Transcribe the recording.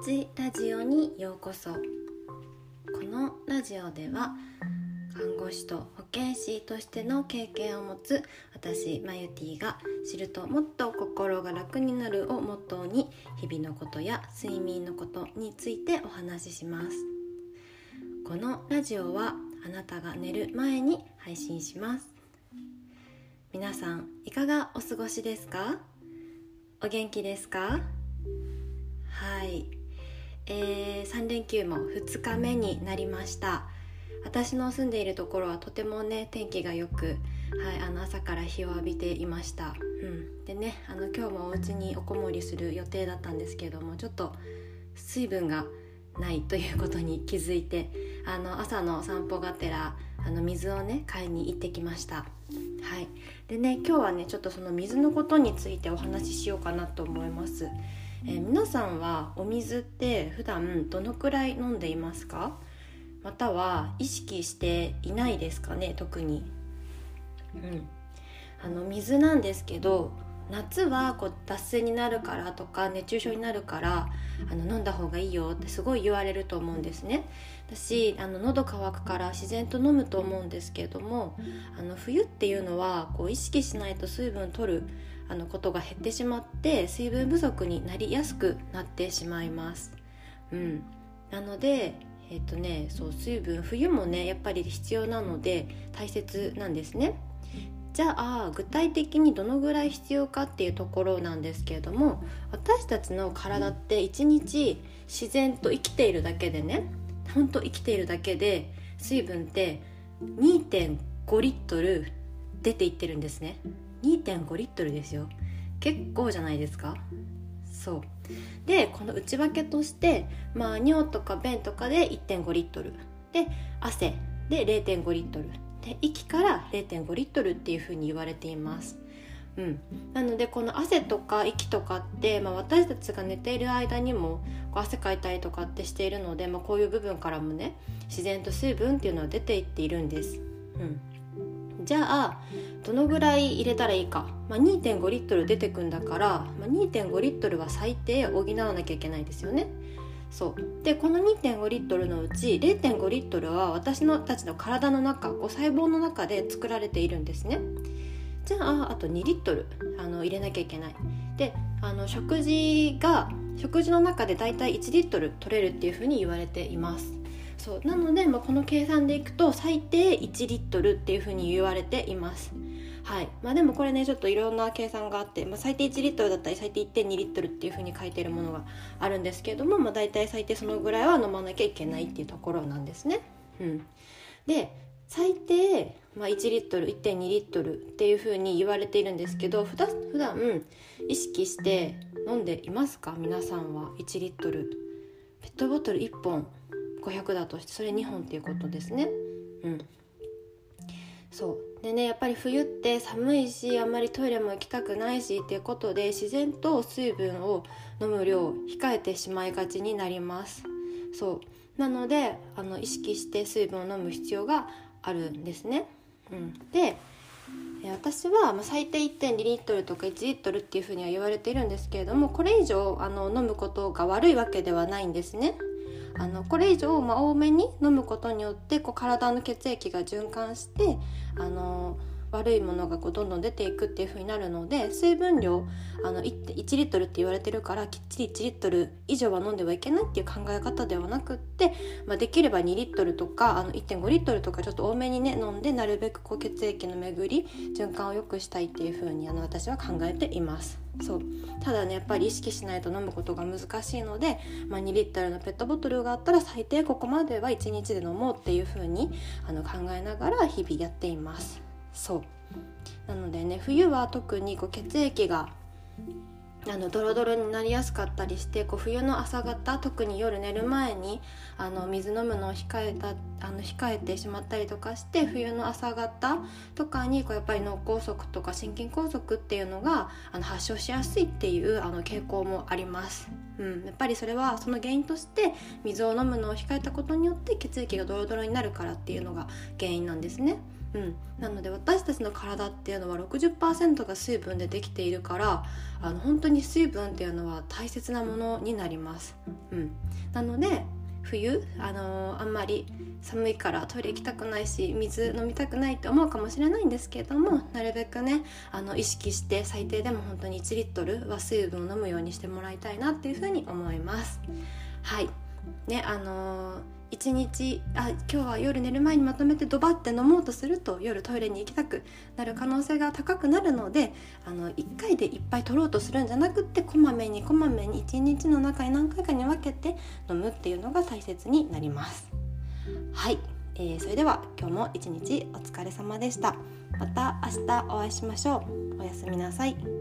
ちラジオにようこそ。このラジオでは看護師と保健師としての経験を持つ私マユティが知るともっと心が楽になるをモットーに日々のことや睡眠のことについてお話しします。このラジオはあなたが寝る前に配信します。皆さんいかがお過ごしですか？お元気ですか？はい、えー、3連休も2日目になりました。私の住んでいるところはとてもね天気がよく、はい、あの朝から日を浴びていました、うん、でねあの今日もお家におこもりする予定だったんですけどもちょっと水分がないということに気づいてあの朝の散歩がてらあの水をね買いに行ってきました。はい。でね今日はねちょっとその水のことについてお話ししようかなと思います。えー、皆さんはお水って普段どのくらい飲んでいますか？または意識していないですかね？特に、うん、あの水なんですけど夏はこう脱水になるからとか熱中症になるからあの飲んだ方がいいよってすごい言われると思うんですね。私あの喉乾くから自然と飲むと思うんですけれどもあの冬っていうのはこう意識しないと水分取るあのことが減ってしまって水分不足になりやすくなってしまいます。うん、なのでえっ、とねそう水分冬もねやっぱり必要なので大切なんですね。じゃあ具体的にどのぐらい必要かっていうところなんですけれども私たちの体って一日自然と生きているだけでねほんと生きているだけで水分って2.5リットル出ていってるんですね2.5リットルですよ。結構じゃないですか？そう。でこの内訳としてまあ尿とか便とかで1.5リットル。で汗で0.5リットル。で息から0.5リットルっていうふうに言われています。うん、なのでこの汗とか息とかって、まあ、私たちが寝ている間にもこう汗かいたりとかってしているので、まあ、こういう部分からもね自然と水分っていうのは出ていっているんです。うん、じゃあどのぐらい入れたらいいか、まあ、2.5リットル出てくんだから、まあ、2.5リットルは最低補わなきゃいけないですよね。そうでこの2.5リットルのうち0.5リットルは私のたちの体の中こう細胞の中で作られているんですね。じゃああと2リットルあの入れなきゃいけない。であの食事が食事の中でだいたい1リットル取れるっていうふうに言われています。そうなので、まあ、この計算でいくと最低1リットルっていうふうに言われています。はい。まあ、でもこれねちょっといろんな計算があって、まあ、最低1リットルだったり最低1.2リットルっていうふうに書いてるものがあるんですけれども、まあ、大体最低そのぐらいは飲まなきゃいけないっていうところなんですね。うん、で最低、まあ、1リットル1.2リットルっていうふうに言われているんですけど普段普段意識して飲んでいますか？皆さんは1リットル。ペットボトル1本。500だとしてそれ2本っていうことですね。うん。そう。でねやっぱり冬って寒いしあんまりトイレも行きたくないしっていうことで自然と水分を飲む量を控えてしまいがちになります。そう。なのであの意識して水分を飲む必要があるんですね、うん、で私は最低1.2リットルとか1リットルっていうふうには言われているんですけれどもこれ以上あの飲むことが悪いわけではないんですね。あのこれ以上、まあ、多めに飲むことによってこう体の血液が循環してあの悪いものがこうどんどん出ていくっていう風になるので水分量あの 1, 1リットルって言われてるからきっちり1リットル以上は飲んではいけないっていう考え方ではなくって、まあ、できれば2リットルとかあの1.5リットルとかちょっと多めにね飲んでなるべくこう血液の巡り循環を良くしたいっていう風にあに私は考えています。そうただねやっぱり意識しないと飲むことが難しいので、まあ、2リットルのペットボトルがあったら最低ここまでは1日で飲もうっていう風にあに考えながら日々やっています。そうなのでね冬は特にこう血液があのドロドロになりやすかったりしてこう冬の朝方特に夜寝る前にあの水飲むのを控えたあの控えてしまったりとかして冬の朝方とかにこうやっぱり脳梗塞とか心筋梗塞っていうのがあの発症しやすいっていうあの傾向もあります。うん、やっぱりそれはその原因として水を飲むのを控えたことによって血液がドロドロになるからっていうのが原因なんですね。うん、なので私たちの体っていうのは60%が水分でできているからあの本当に水分っていうのは大切なものになります。うん、なので冬、あのー、あんまり寒いからトイレ行きたくないし水飲みたくないって思うかもしれないんですけれどもなるべくねあの意識して最低でも本当に1リットルは水分を飲むようにしてもらいたいなっていうふうに思います。はいねあのー一日あ今日は夜寝る前にまとめてドバって飲もうとすると夜トイレに行きたくなる可能性が高くなるのであの1回でいっぱい取ろうとするんじゃなくってこまめにこまめに1日の中に何回かに分けて飲むっていうのが大切になります。はい、えー、それでは今日も一日お疲れ様でした。また明日お会いしましょう。おやすみなさい。